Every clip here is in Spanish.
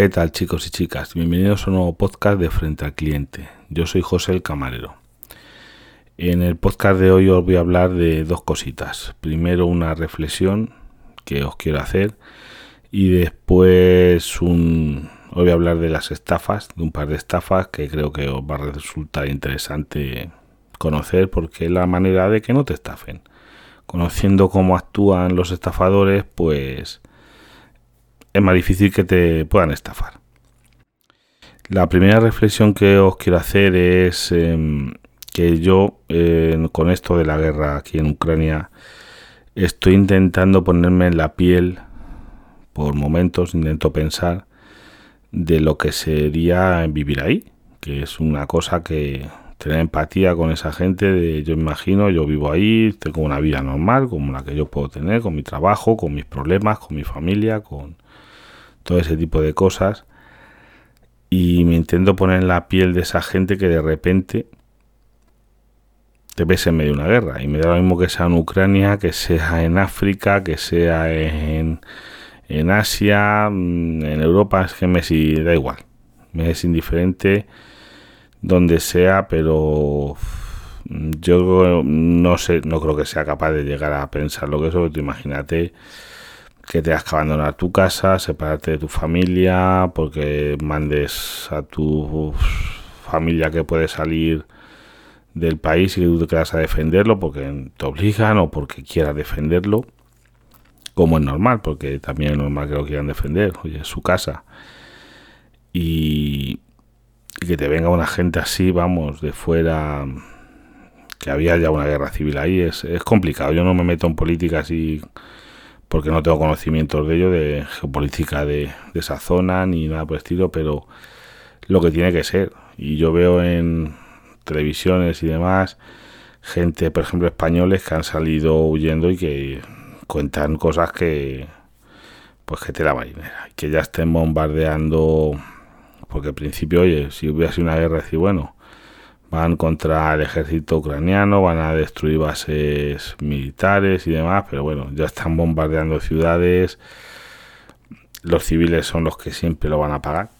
¿Qué tal chicos y chicas? Bienvenidos a un nuevo podcast de Frente al Cliente. Yo soy José el Camarero. En el podcast de hoy os voy a hablar de dos cositas. Primero una reflexión que os quiero hacer y después un... Os voy a hablar de las estafas, de un par de estafas que creo que os va a resultar interesante conocer porque es la manera de que no te estafen. Conociendo cómo actúan los estafadores, pues es más difícil que te puedan estafar. La primera reflexión que os quiero hacer es em, que yo con esto de la guerra aquí en Ucrania estoy intentando ponerme en la piel por momentos, intento pensar de lo que sería vivir ahí, que es una cosa que tener empatía con esa gente, yo imagino, yo vivo ahí, tengo una vida normal como la que yo puedo tener, con mi trabajo, con mis problemas, con mi familia, con todo ese tipo de cosas. Y me intento poner en la piel de esa gente que de repente te ves en medio de una guerra. Y me da lo mismo que sea en Ucrania, que sea en África, que sea en, en Asia, mm, en Europa, es que me da igual. Me es indiferente donde sea, pero yo no sé, no creo que sea capaz de llegar a pensar lo que eso. Imagínate que tengas que abandonar tu casa, separarte de tu familia, porque mandes a tu familia que puede salir del país y que tú te quedas a defenderlo porque te obligan o porque quieras defenderlo, como es normal, porque también es normal que lo quieran defender, oye, es su casa. Y, que te venga una gente así, vamos, de fuera, que había ya una guerra civil ahí, es, es complicado. Yo no me meto en política así porque no tengo conocimientos de ello, de geopolítica de, esa zona ni nada por el estilo, pero lo que tiene que ser. Y yo veo en televisiones y demás gente, por ejemplo, españoles que han salido huyendo y que cuentan cosas que, pues que te la marinera, que ya estén bombardeando, porque al principio, oye, si hubiera sido una guerra, decir, bueno, van contra el ejército ucraniano, van a destruir bases militares y demás, pero bueno, ya están bombardeando ciudades. Los civiles son los que siempre lo van a pagar.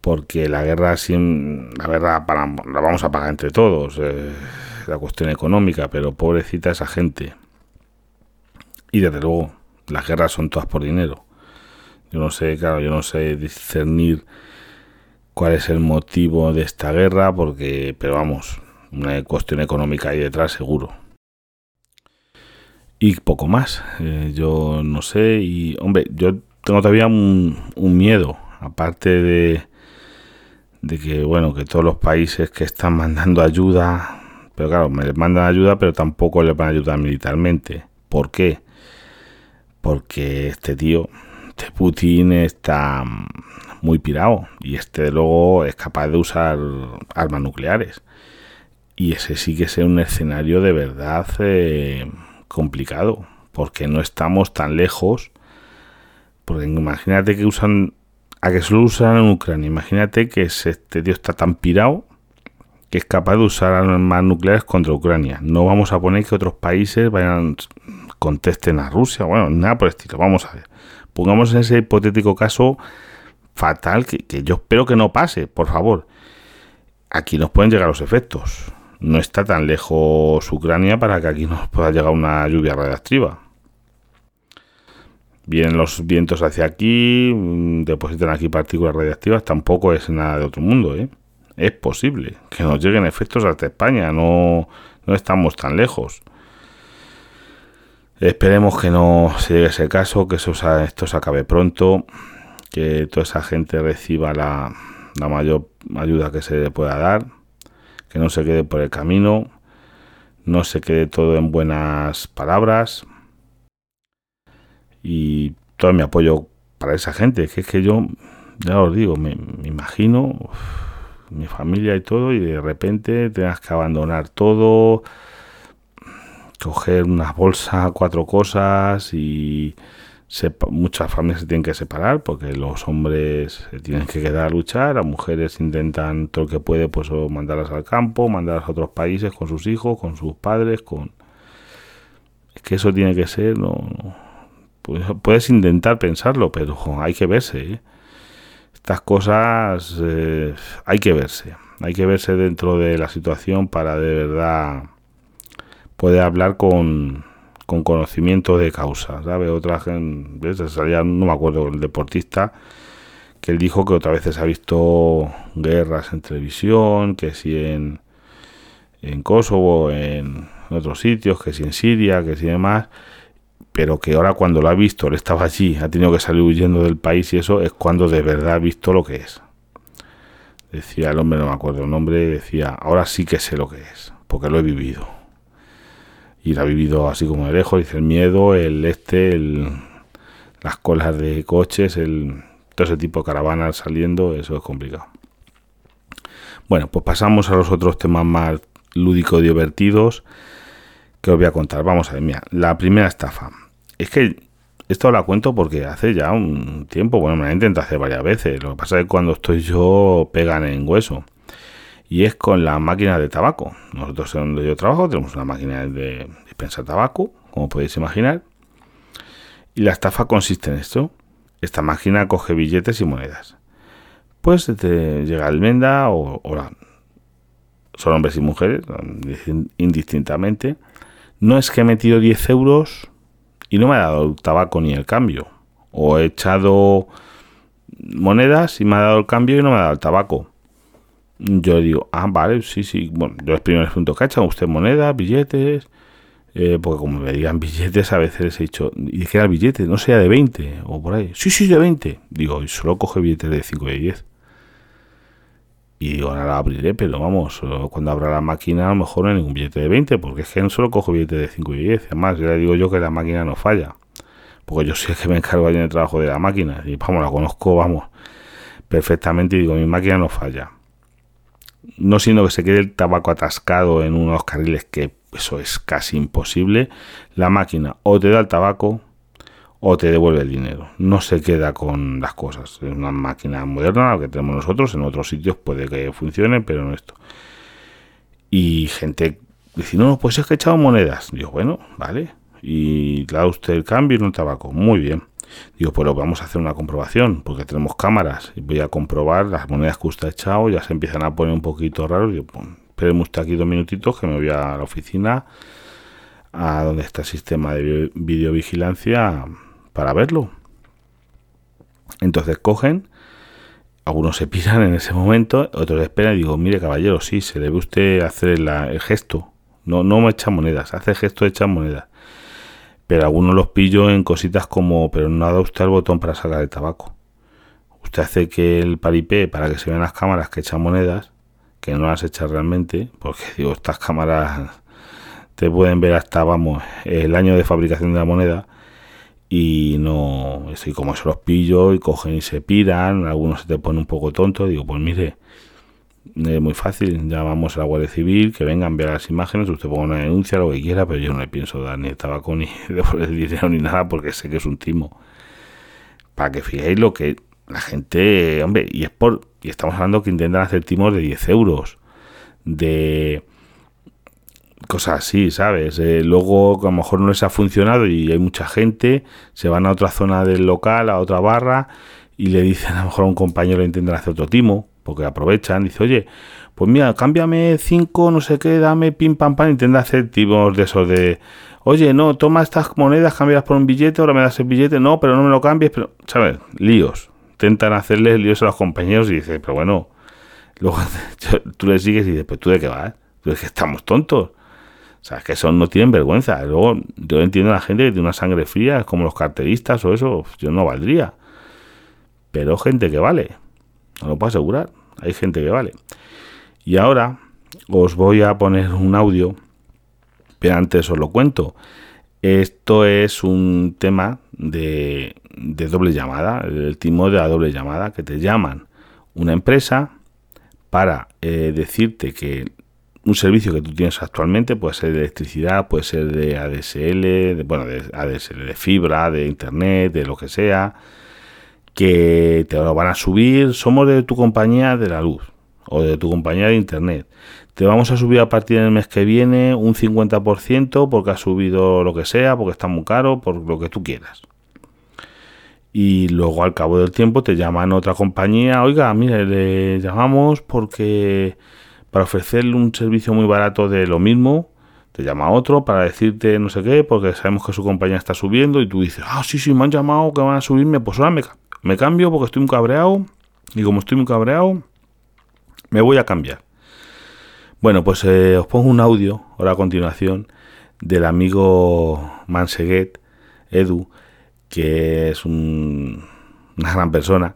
Porque la guerra, la guerra la vamos a pagar entre todos. Eh, la cuestión económica, pero pobrecita esa gente. Y desde luego, las guerras son todas por dinero. Yo no sé, claro, yo no sé discernir cuál es el motivo de esta guerra, porque, pero vamos, una cuestión económica ahí detrás seguro. Y poco más, eh, yo no sé, y hombre, yo tengo todavía un, miedo, aparte de, de que, bueno, que todos los países que están mandando ayuda, pero claro, me mandan ayuda, pero tampoco les van a ayudar militarmente. ¿Por qué? Porque este tío, este Putin, está muy pirado y este luego es capaz de usar armas nucleares. Y ese sí que es un escenario de verdad eh, complicado, porque no estamos tan lejos. Porque imagínate que usan, a que solo usan en Ucrania, imagínate que este tío está tan pirado que es capaz de usar armas nucleares contra Ucrania. No vamos a poner que otros países vayan contesten a Rusia, bueno, nada por el estilo. Vamos a ver. Pongamos en ese hipotético caso fatal que, yo espero que no pase, por favor. Aquí nos pueden llegar los efectos. No está tan lejos Ucrania para que aquí nos pueda llegar una lluvia radiactiva. Vienen los vientos hacia aquí, mm, depositan aquí partículas radiactivas, tampoco es nada de otro mundo, ¿eh? Es posible que nos lleguen efectos hasta España, no, no estamos tan lejos. Esperemos que no se llegue ese caso, que eso, esto se acabe pronto que toda esa gente reciba la, mayor ayuda que se le pueda dar, que no se quede por el camino, no se quede todo en buenas palabras. Y todo mi apoyo para esa gente, que es que yo, ya os digo, me, imagino mi familia y todo y de repente tengas que abandonar todo, coger una bolsa, cuatro cosas y muchas familias se tienen que separar porque los hombres se tienen que quedar a luchar, las mujeres intentan todo lo que puede pues mandarlas al campo, mandarlas a otros países con sus hijos, con sus padres, con es que eso tiene que ser, no, pues, puedes intentar pensarlo, pero hay que verse, ¿eh? estas cosas eh, hay que verse, hay que verse dentro de la situación para de verdad poder hablar con, con conocimiento de causa, ¿sabe? Otra gente, no me acuerdo, el deportista, que él dijo que otra vez se ha visto guerras en televisión, que si en, en Kosovo, en otros sitios, que si en Siria, que si demás, pero que ahora cuando lo ha visto, él estaba allí, ha tenido que salir huyendo del país y eso es cuando de verdad ha visto lo que es. Decía el hombre, no me acuerdo el nombre, decía, ahora sí que sé lo que es, porque lo he vivido. Y lo ha vivido así como de lejos, dice el miedo, el este, las colas de coches, el, todo ese tipo de caravanas saliendo, eso es complicado. Bueno, pues pasamos a los otros temas más lúdicos divertidos que os voy a contar. Vamos a ver, mira, la primera estafa es que esto la cuento porque hace ya un tiempo, bueno, me la intentado hacer varias veces. Lo que pasa es que cuando estoy yo pegan en hueso. Y es con la máquina de tabaco. Nosotros donde yo trabajo tenemos una máquina de dispensar tabaco, como podéis imaginar. Y la estafa consiste en esto. Esta máquina coge billetes y monedas. Pues te llega el menda o, o son hombres y mujeres, indistintamente. No es que he metido 10 euros y no me ha dado el tabaco ni el cambio. O he echado monedas y me ha dado el cambio y no me ha dado el tabaco. Yo digo, ah, vale, sí, sí. Bueno, yo les primero les pregunto, ¿qué ha echado usted monedas, billetes? Eh, porque como me digan billetes, a veces he dicho, ¿y de qué era el billete? No sea de 20 o por ahí. Sí, sí, de 20. Digo, y solo coge billetes de 5 y de 10. Y digo, ahora la abriré, pero vamos, cuando abra la máquina a lo mejor no hay ningún billete de 20, porque es que no solo cojo billetes de 5 y 10. Además, ya le digo yo que la máquina no falla. Porque yo sé que me encargo allí en el trabajo de la máquina. Y vamos, la conozco, vamos, perfectamente. Y digo, mi máquina no falla. No sino que se quede el tabaco atascado en unos carriles, que eso es casi imposible. La máquina o te da el tabaco o te devuelve el dinero. No se queda con las cosas. Es una máquina moderna, la que tenemos nosotros. En otros sitios puede que funcione, pero no esto. Y gente dice, no, pues es que he echado monedas. Digo, bueno, vale. Y da usted el cambio y no el tabaco. Muy bien. Digo, pues vamos a hacer una comprobación, porque tenemos cámaras. Y voy a comprobar las monedas que usted ha echado. Ya se empiezan a poner un poquito raros. Digo, pues, espéreme usted aquí dos minutitos que me voy a la oficina a donde está el sistema de videovigilancia para verlo. Entonces cogen, algunos se pisan en ese momento, otros esperan y digo, mire caballero, sí, se debe usted hacer el gesto. No, no me echa monedas, hace el gesto de echar monedas. Pero algunos los pillo en cositas como, pero no ha dado usted el botón para sacar el tabaco. Usted hace que el paripé para que se vean las cámaras que echan monedas, que no las echa realmente, porque digo, estas cámaras te pueden ver hasta, vamos, el año de fabricación de la moneda y no, estoy como se los pillo y cogen y se piran, algunos se te ponen un poco tonto, digo, pues mire, es muy fácil, llamamos a la Guardia Civil, que vengan, ver las imágenes, usted ponga una denuncia, lo que quiera, pero yo no le pienso dar ni el tabaco, ni de dinero, ni nada, porque sé que es un timo. Para que fijéis lo que la gente, hombre, y es por, y estamos hablando que intentan hacer timos de 10 euros, de cosas así, ¿sabes? Eh, luego a lo mejor no les ha funcionado y hay mucha gente, se van a otra zona del local, a otra barra y le dicen a lo mejor a un compañero intentan hacer otro timo, porque aprovechan, dice, oye, pues mira, cámbiame cinco, no sé qué, dame pim pam pam, intenta hacer timos de esos de, oye, no, toma estas monedas, cámbialas por un billete, ahora me das el billete, no, pero no me lo cambies, pero, ¿sabes? Líos. Intentan hacerles líos a los compañeros y dice, pero bueno, luego tú le sigues y dices, pues tú de qué vas, tú es que estamos tontos. O sea, es que eso no tienen vergüenza. Luego, yo entiendo a la gente que tiene una sangre fría, como los carteristas o eso, yo no valdría. Pero gente que vale, no lo puedo asegurar, hay gente que vale. Y ahora os voy a poner un audio, pero antes os lo cuento. Esto es un tema de, de doble llamada, el timo de la doble llamada, que te llaman una empresa para eh, decirte que un servicio que tú tienes actualmente, puede ser de electricidad, puede ser de ADSL, de, bueno, de ADSL, de fibra, de internet, de lo que sea, que te lo van a subir, somos de tu compañía de la luz o de tu compañía de internet. Te vamos a subir a partir del mes que viene un 50% porque ha subido lo que sea, porque está muy caro, por lo que tú quieras. y luego al cabo del tiempo te llaman otra compañía, oiga, mire, le llamamos porque para ofrecerle un servicio muy barato de lo mismo, te llama otro para decirte no sé qué, porque sabemos que su compañía está subiendo y tú dices, ah, sí, sí, me han llamado que van a subirme, pues ahora me, me cambio porque estoy muy cabreado y como estoy muy cabreado, me voy a cambiar. Bueno, pues eh, os pongo un audio ahora a continuación del amigo Manseguet, Edu, que es una gran persona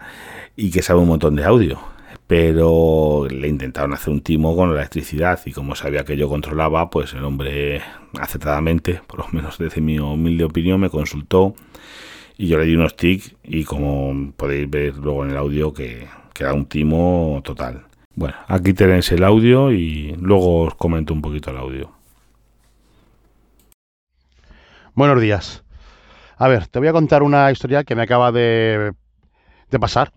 y que sabe un montón de audio. Pero le intentaron hacer un timo con la electricidad y como sabía que yo controlaba, pues el hombre acertadamente, por lo menos desde mi humilde opinión, me consultó y yo le di unos tics y como podéis ver luego en el audio que, que un timo total. Bueno, aquí tenéis el audio y luego os comento un poquito el audio. Buenos días. A ver, te voy a contar una historia que me acaba de, pasar.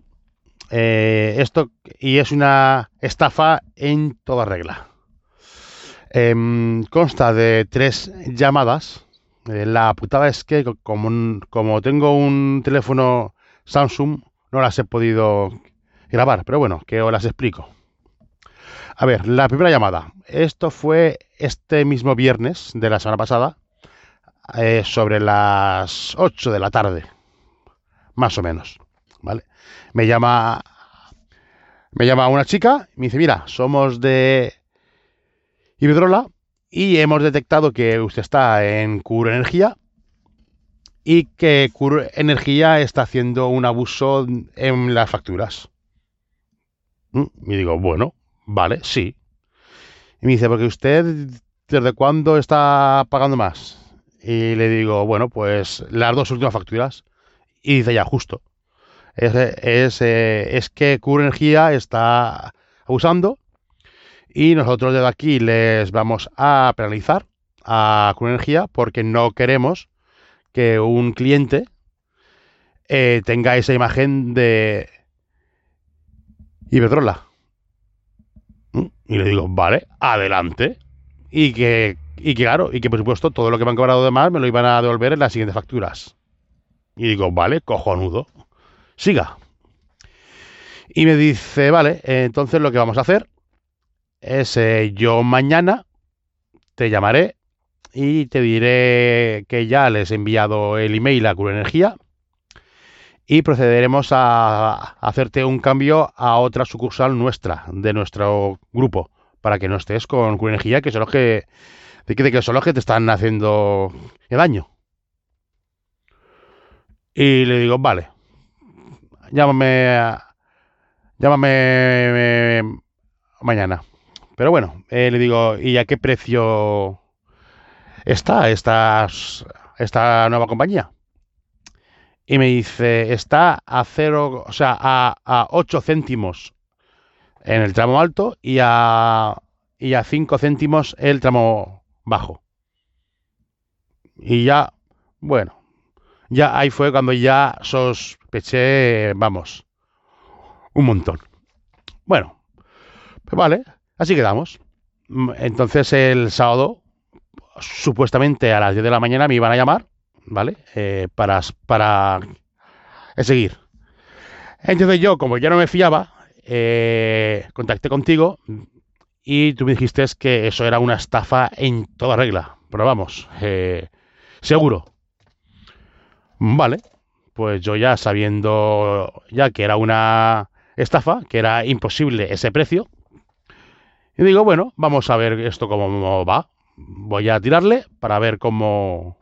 Eh, esto y es una estafa en toda regla. Em, consta de tres llamadas. Eh, la putada es que como, como tengo un teléfono Samsung, no las he podido grabar, pero bueno, que os las explico. A ver, la primera llamada. Esto fue este mismo viernes de la semana pasada, eh, sobre las 8 de la tarde, más o menos. ¿Vale? Me llama. Me llama una chica y me dice: Mira, somos de Iberdrola y hemos detectado que usted está en Cure Energía y que Cure Energía está haciendo un abuso en las facturas. Mm, y digo, bueno, Vale, sí. Y me dice, porque usted, ¿desde cuándo está pagando más? Y le digo, bueno, pues las dos últimas facturas. Y dice, ya, justo. Es, es, eh, es que Cure Energía está abusando y nosotros desde aquí les vamos a penalizar a Cure Energía porque no queremos que un cliente eh, tenga esa imagen de Iberdrola. Y le digo, vale, adelante. Y que, y que, claro, y que por supuesto todo lo que me han cobrado de más me lo iban a devolver en las siguientes facturas. Y digo, vale, cojonudo. Siga. Y me dice, vale, entonces lo que vamos a hacer es eh, yo mañana te llamaré y te diré que ya les he enviado el email a Cura Energía y procederemos a hacerte un cambio a otra sucursal nuestra, de nuestro grupo, para que no estés con energía, que son los que, que, son los que te están haciendo el daño. Y le digo, vale, llámame, llámame mañana. Pero bueno, eh, le digo, ¿y a qué precio está esta, esta nueva compañía? y me dice, está a cero, o sea, a, a 8 céntimos en el tramo alto y a, y a 5 céntimos el tramo bajo. Y ya, bueno, ya ahí fue cuando ya sospeché, vamos, un montón. Bueno, pues vale, así quedamos. Entonces el sábado, supuestamente a las 10 de la mañana me iban a llamar ¿vale? Eh, para, para seguir. Entonces yo, como ya no me fiaba, eh, contacté contigo y tú me dijiste que eso era una estafa en toda regla. Pero vamos, eh, seguro. Vale, pues yo ya sabiendo ya que era una estafa, que era imposible ese precio, y digo, bueno, vamos a ver esto cómo va. Voy a tirarle para ver cómo,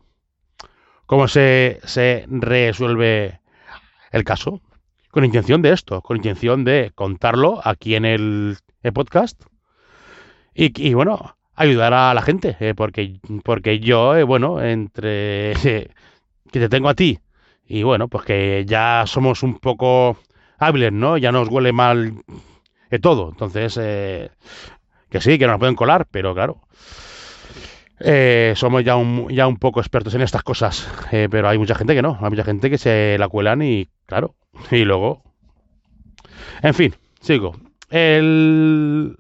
cómo se, resuelve el caso. Con intención de esto, con intención de contarlo aquí en el, podcast. Y, bueno, ayudar a la gente, eh, porque, porque yo, eh, bueno, entre que te tengo a ti y bueno, pues que ya somos un poco hábiles, ¿no? Ya nos huele mal todo. Entonces, eh, que sí, que nos pueden colar, pero claro, eh, somos ya un, poco expertos en estas cosas, eh, pero hay mucha gente que no, hay mucha gente que se la cuelan y claro, y luego... En fin, sigo. El,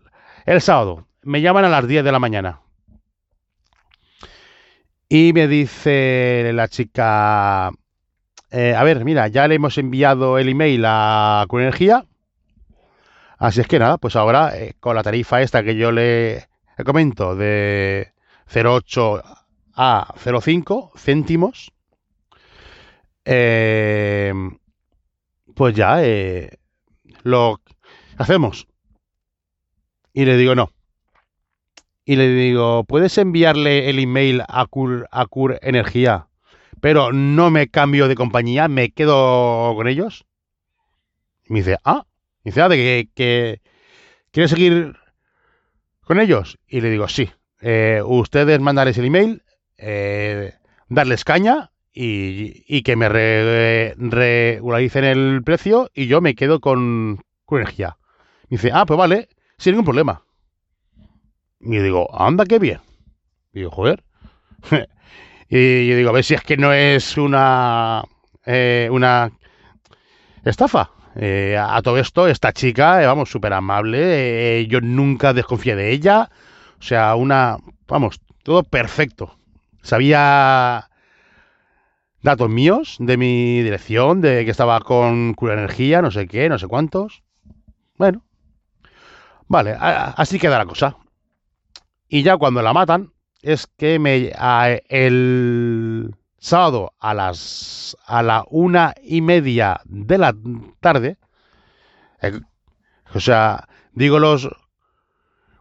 sábado me llaman a las 10 de la mañana y me dice la chica, eh, a ver, mira, ya le hemos enviado el email a Energía. Así es que nada, pues ahora eh, con la tarifa esta que yo le, comento de 0,8 a 0,5 céntimos, eh, pues ya lo hacemos. Y le digo no. Y le digo, ¿puedes enviarle el email a Cur, a Cur Energía? Pero no me cambio de compañía, me quedo con ellos. Y me dice, ah, y dice, ah, de que, ¿quieres seguir con ellos? Y le digo, sí. Eh, ustedes mandarles el email, eh, darles caña y, que me regularicen el precio y yo me quedo con, energía. Me dice, ah, pues vale, sin ningún problema. Y digo, anda, qué bien. Y digo, joder. y yo digo, a ver si es que no es una, eh, una estafa. Eh, a todo esto, esta chica, eh, vamos, súper amable. yo nunca desconfié de ella. O sea, una, vamos, todo perfecto. Sabía datos míos de mi dirección, de que estaba con Cura Energía, no sé qué, no sé cuántos. Bueno, vale, así queda la cosa. Y ya cuando la matan, es que me, el sábado a las a la una y media de la tarde, eh, o sea, digo los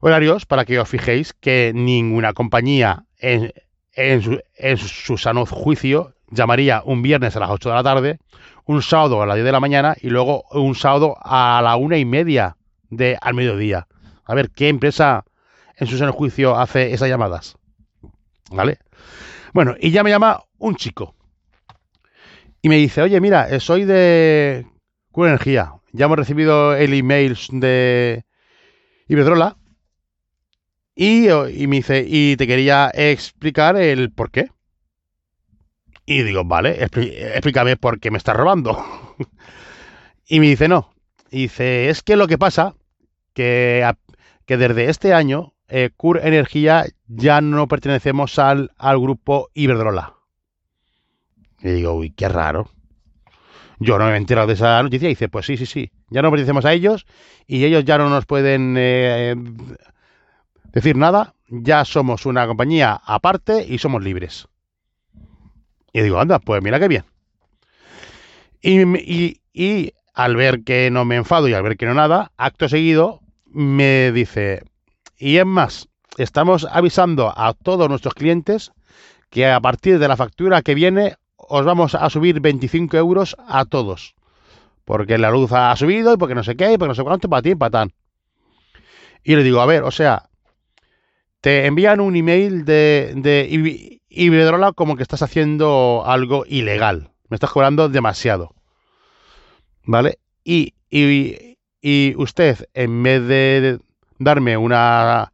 horarios para que os fijéis que ninguna compañía en, su, en su sano juicio llamaría un viernes a las 8 de la tarde, un sábado a las 10 de la mañana y luego un sábado a la una y media de al mediodía. A ver, ¿qué empresa en su seno juicio hace esas llamadas. ¿Vale? Bueno, y ya me llama un chico. Y me dice, oye, mira, eh, soy de Cura Energía. Ya hemos recibido el email de Iberdrola. Y, y, me dice, y te quería explicar el por qué. Y digo, vale, explícame por qué me estás robando. y me dice, no. Dice, es que lo que pasa, que desde este año eh, Cur Energía ya no pertenecemos al, al grupo Iberdrola. Y digo, uy, qué raro. Yo no me he enterado de esa noticia y dice, pues sí, sí, sí, ya no pertenecemos a ellos y ellos ya no nos pueden eh, decir nada, ya somos una compañía aparte y somos libres. Y digo, anda, pues mira qué bien. Y, y al ver que no me enfado y al ver que no nada, acto seguido me dice, y es más, estamos avisando a todos nuestros clientes que a partir de la factura que viene os vamos a subir 25 euros a todos. Porque la luz ha subido y porque no sé qué, y porque no sé cuánto, para ti para tan. Y le digo, a ver, o sea, te envían un email de, de Iberdrola como que estás haciendo algo ilegal. Me estás cobrando demasiado. ¿Vale? Y, y, y usted, en vez de darme una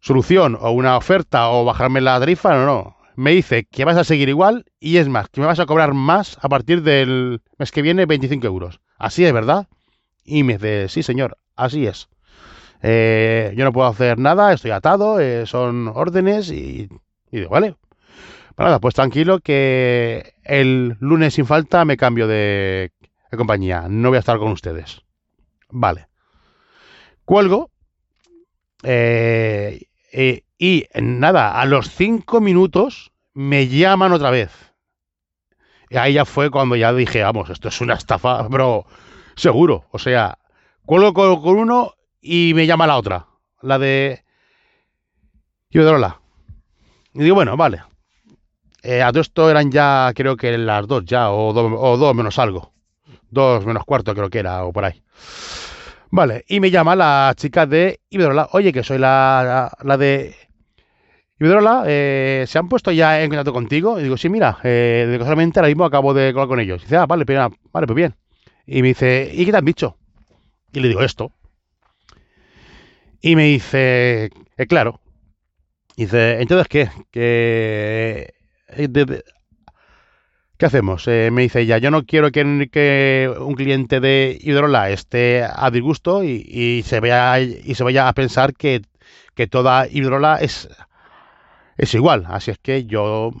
solución o una oferta o bajarme la tarifa, no, no. Me dice que vas a seguir igual y es más, que me vas a cobrar más a partir del mes que viene 25 euros. Así es, ¿verdad? Y me dice, sí, señor, así es. Eh, yo no puedo hacer nada, estoy atado, eh, son órdenes y, y digo, vale. Pues nada, pues tranquilo que el lunes sin falta me cambio de compañía. No voy a estar con ustedes. Vale. Cuelgo. Eh, eh, y nada, a los cinco minutos me llaman otra vez. Y ahí ya fue cuando ya dije, vamos, esto es una estafa, pero seguro. O sea, cuelgo con, uno y me llama la otra, la de Iberdrola. Y digo, bueno, vale. Eh, a todo esto eran ya, creo que las dos ya, o, o dos menos algo. Dos menos cuarto creo que era, o por ahí. Vale, y me llama la chica de Iberdrola. Oye, que soy la, la, de Iberdrola. Eh, ¿Se han puesto ya en contacto contigo? Y digo, sí, mira, eh, ahora mismo acabo de hablar con ellos. Y dice, ah, vale, pero, vale, pues bien. Y me dice, ¿y qué te han dicho? Y le digo, esto. Y me dice, eh, claro. Y dice, entonces, ¿qué? Que... Eh, ¿Qué hacemos? Eh, me dice ella, yo no quiero que, un cliente de Hidrola esté a disgusto y, se, vea, y se vaya a pensar que, toda Hidrola es, es igual. Así es que yo,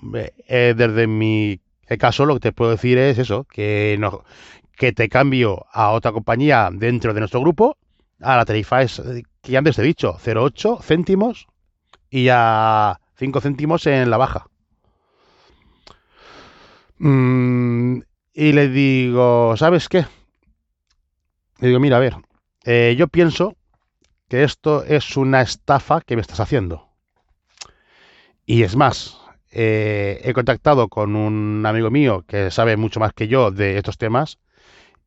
eh, desde mi caso lo que te puedo decir es eso, que, no, que te cambio a otra compañía dentro de nuestro grupo, a la tarifa es, que antes te he dicho, 0,8 céntimos y a 5 céntimos en la baja. Mm, y le digo, ¿sabes qué? Le digo, mira, a ver, eh, yo pienso que esto es una estafa que me estás haciendo. Y es más, eh, he contactado con un amigo mío que sabe mucho más que yo de estos temas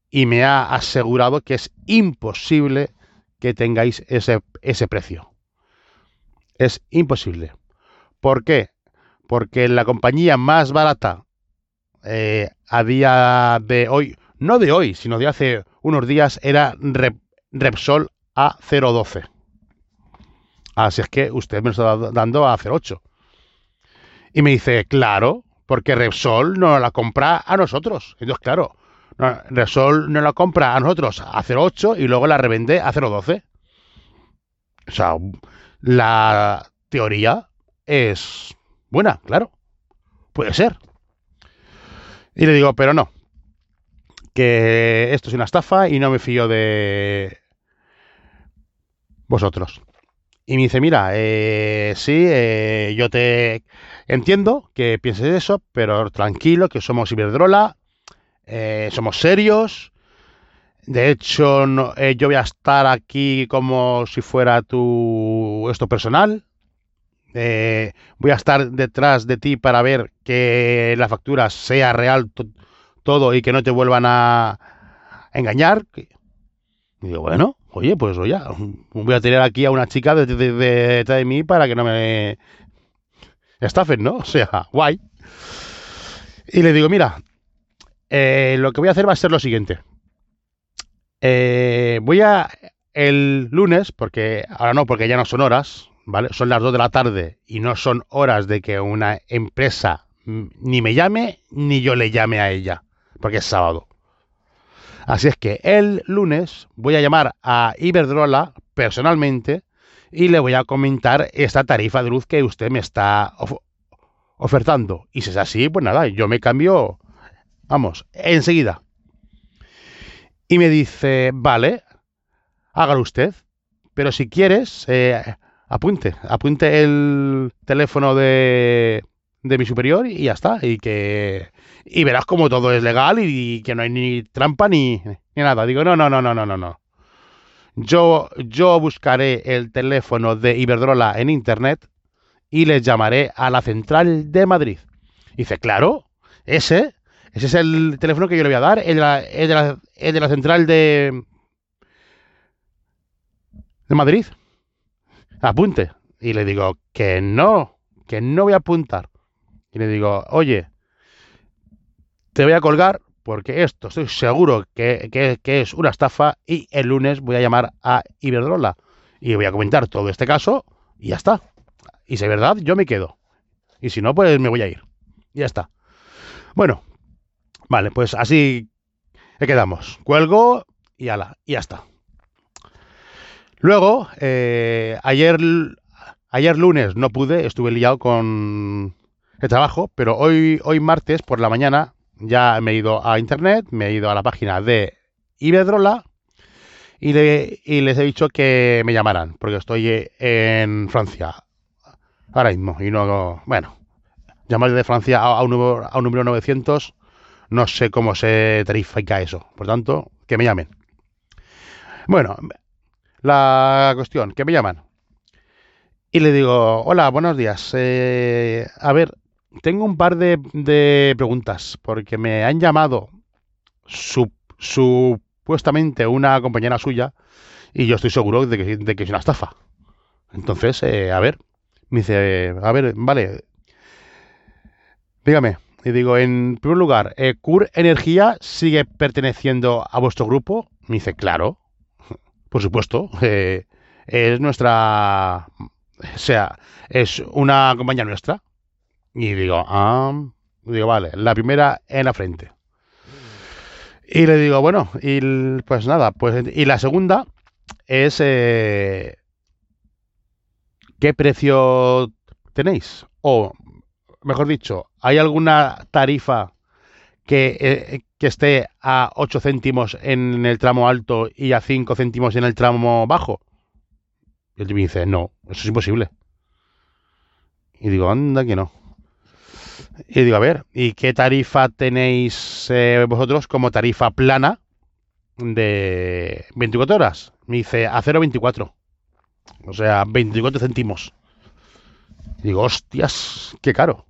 y me ha asegurado que es imposible que tengáis ese, ese precio. Es imposible. ¿Por qué? Porque la compañía más barata eh, a día de hoy, no de hoy, sino de hace unos días, era Repsol a 0.12. Así es que usted me está dando a 0.8. Y me dice, claro, porque Repsol no la compra a nosotros. Entonces, claro, Repsol no la compra a nosotros a 0.8 y luego la revende a 0.12. O sea, la teoría es buena, claro. Puede ser. Y le digo, pero no. Que esto es una estafa y no me fío de vosotros. Y me dice, mira, eh, sí, eh, yo te entiendo que pienses eso, pero tranquilo, que somos Iberdrola, eh, somos serios. De hecho, yo voy a estar aquí como si fuera tu esto personal. Voy a estar detrás de ti para ver que la factura sea real todo y que no te vuelvan a engañar. Y digo, bueno, oye, pues oye, voy a tener aquí a una chica detrás de, mí para que no me estafen, ¿no? O sea, guay. Y le digo, mira, eh, lo que voy a hacer va a ser lo siguiente. Eh, voy a el lunes, porque ahora no, porque ya no son horas, ¿vale? Son las 2 de la tarde y no son horas de que una empresa ni me llame ni yo le llame a ella, porque es sábado. Así es que el lunes voy a llamar a Iberdrola personalmente y le voy a comentar esta tarifa de luz que usted me está ofertando. Y si es así, pues nada, yo me cambio, vamos, enseguida. Y me dice, vale, hágalo usted, pero si quieres, eh, apunte, apunte el teléfono de, de mi superior y ya está. Y que y verás como todo es legal y, que no hay ni trampa ni, ni, nada. Digo, no, no, no, no, no, no, no. Yo, yo buscaré el teléfono de Iberdrola en internet y les llamaré a la central de Madrid. dice, claro, ese, ese es el teléfono que yo le voy a dar, es de la, es de la, es de la central de, de Madrid. Apunte. Y le digo, que no, que no voy a apuntar. Y le digo, oye, te voy a colgar porque esto estoy seguro que, es una estafa y el lunes voy a llamar a Iberdrola y voy a comentar todo este caso y ya está. Y si es verdad, yo me quedo. Y si no, pues me voy a ir. Y ya está. Bueno, vale, pues así quedamos. Cuelgo y ala, y ya está. Luego, eh, ayer, ayer lunes no pude, estuve liado con el trabajo, pero hoy, hoy martes por la mañana ya me he ido a internet, me he ido a la página de Iberdrola y, les he dicho que me llamaran, porque estoy en Francia ahora mismo. Y no, bueno, llamar de Francia a, un número, a un número 900, no sé cómo se tarifica eso. Por tanto, que me llamen. Bueno, la cuestión, que me llaman. Y le digo, hola, buenos días. Eh, a ver, tengo un par de, preguntas, porque me han llamado supuestamente una compañera suya y yo estoy seguro de que, es una estafa. Entonces, eh, a ver, me dice, a ver, vale, dígame. Y digo, en primer lugar, eh, ¿Cur Energía sigue perteneciendo a vuestro grupo? Me dice, claro, por supuesto, eh, es nuestra, o sea, es una compañía nuestra. Y digo, ah, digo, vale, la primera en la frente. Y le digo, bueno, y pues nada, pues y la segunda es eh, ¿qué precio tenéis? O, mejor dicho, ¿hay alguna tarifa que, eh, que esté a 8 céntimos en el tramo alto y a 5 céntimos en el tramo bajo? Y el me dice, no, eso es imposible. Y digo, anda que no. Y digo, a ver, ¿y qué tarifa tenéis eh, vosotros como tarifa plana de 24 horas? Me dice, a 0,24. O sea, 24 céntimos. Digo, hostias, qué caro.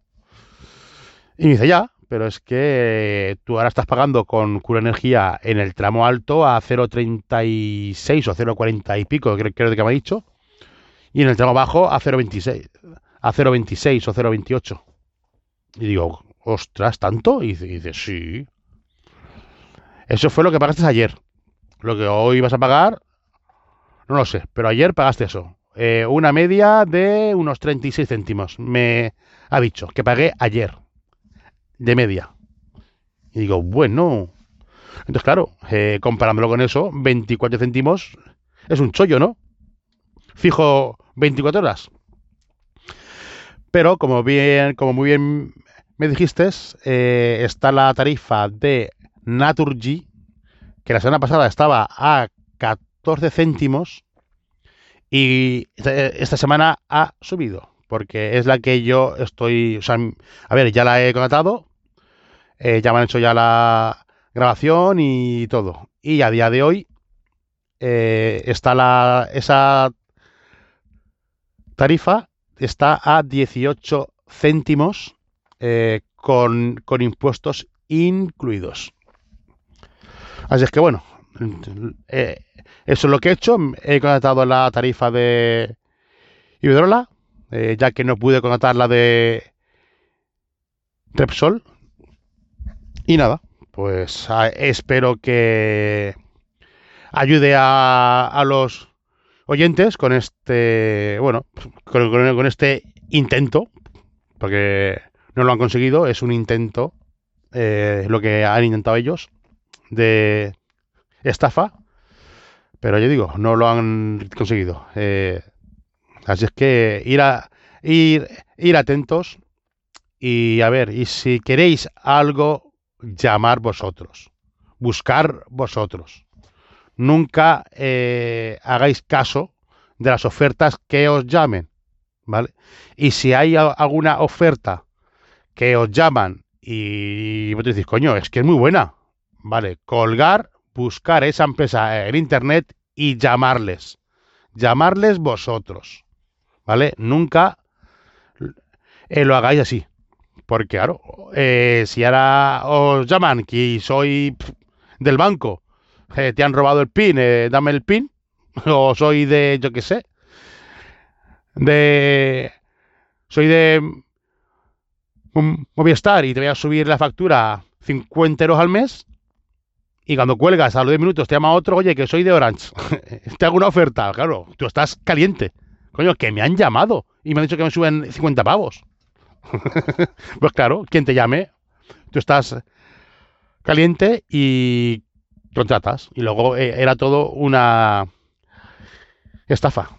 Y me dice, ya, pero es que tú ahora estás pagando con Cura Energía en el tramo alto a 0,36 o 0,40 y pico, creo, creo que me ha dicho. Y en el tramo bajo a 0,26 a 0,26 o 0,28. Y digo, ostras, ¿tanto? Y dice, sí. Eso fue lo que pagaste ayer. Lo que hoy vas a pagar, no lo sé, pero ayer pagaste eso. Eh, una media de unos 36 céntimos. Me ha dicho que pagué ayer. De media. Y digo, bueno. Entonces, claro, eh, comparándolo con eso, 24 céntimos es un chollo, ¿no? Fijo 24 horas. Pero como bien, como muy bien me dijiste, eh, está la tarifa de Naturgy, que la semana pasada estaba a 14 céntimos y esta semana ha subido, porque es la que yo estoy, o sea, a ver, ya la he contratado, eh, ya me han hecho ya la grabación y todo. Y a día de hoy eh, está la, esa tarifa está a 18 céntimos eh, con, impuestos incluidos. Así es que bueno, eso es lo que he hecho. He contratado la tarifa de Iberdrola, eh, ya que no pude contratar la de Repsol. Y nada, pues espero que ayude a, los oyentes con este, bueno, con, este intento, porque no lo han conseguido, es un intento, eh, lo que han intentado ellos, de estafa, pero yo digo, no lo han conseguido. Eh, así es que ir, a, ir, ir atentos y a ver, y si queréis algo, llamar vosotros, buscar vosotros nunca eh, hagáis caso de las ofertas que os llamen, ¿vale? Y si hay alguna oferta que os llaman y vos decís, coño, es que es muy buena, ¿vale? Colgar, buscar esa empresa en internet y llamarles. Llamarles vosotros, ¿vale? Nunca eh, lo hagáis así. Porque, claro, eh, si ahora os llaman que soy del banco eh, te han robado el pin, dame el pin, o soy de, yo qué sé, de, soy de Movistar y te voy a subir la factura 50 euros al mes, y cuando cuelgas a los 10 minutos te llama otro, oye, que soy de Orange, te hago una oferta, claro, tú estás caliente, coño, que me han llamado y me han dicho que me suben 50 pavos. pues claro, quien te llame, tú estás caliente y contratas. Y luego eh, era todo una estafa.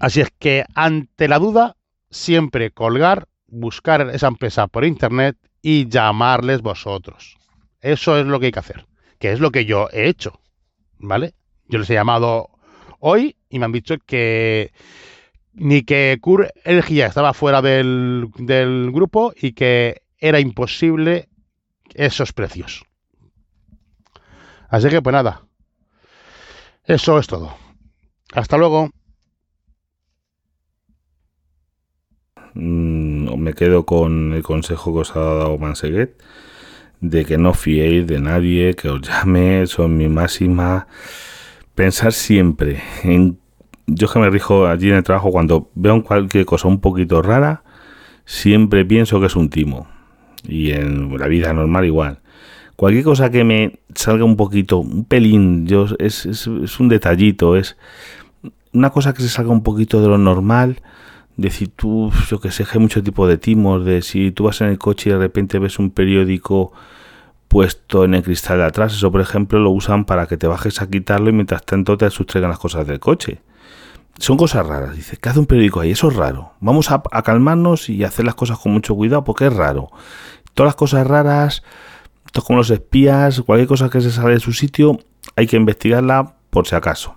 Así es que ante la duda, siempre colgar, buscar esa empresa por internet y llamarles vosotros. Eso es lo que hay que hacer, que es lo que yo he hecho. ¿Vale? Yo les he llamado hoy y me han dicho que ni que Cur Energía estaba fuera del, del grupo y que era imposible esos precios. Así que pues nada. Eso es todo. Hasta luego. Mm, me quedo con el consejo que os ha dado Manseguet de que no fiéis de nadie, que os llame, son mi máxima. Pensar siempre en. Yo que me rijo allí en el trabajo cuando veo cualquier cosa un poquito rara, siempre pienso que es un timo. Y en la vida normal igual cualquier cosa que me salga un poquito, un pelín, yo, es, un detallito, es una cosa que se salga un poquito de lo normal. Decir tú, yo que sé, hay mucho tipo de timos, de si tú vas en el coche y de repente ves un periódico puesto en el cristal de atrás, eso por ejemplo lo usan para que te bajes a quitarlo y mientras tanto te sustraigan las cosas del coche. Son cosas raras, dice, ¿qué hace un periódico ahí? Eso es raro. Vamos a calmarnos y hacer las cosas con mucho cuidado porque es raro. Todas las cosas raras Esto es como los espías, cualquier cosa que se sale de su sitio, hay que investigarla por si acaso.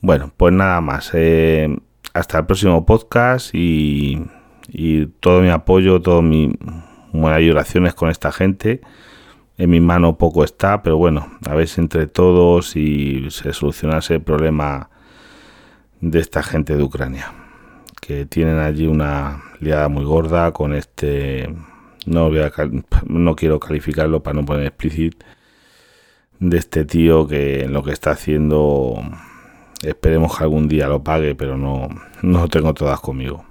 Bueno, pues nada más. Eh, hasta el próximo podcast y, todo mi apoyo, todo mi buenas oraciones con esta gente. En mi mano poco está, pero bueno, a ver si entre todos y se solucionase el problema de esta gente de Ucrania, que tienen allí una liada muy gorda con este, no, voy a, no quiero calificarlo para no poner explícito, de este tío que en lo que está haciendo Esperemos que algún día lo pague, pero no, no tengo todas conmigo.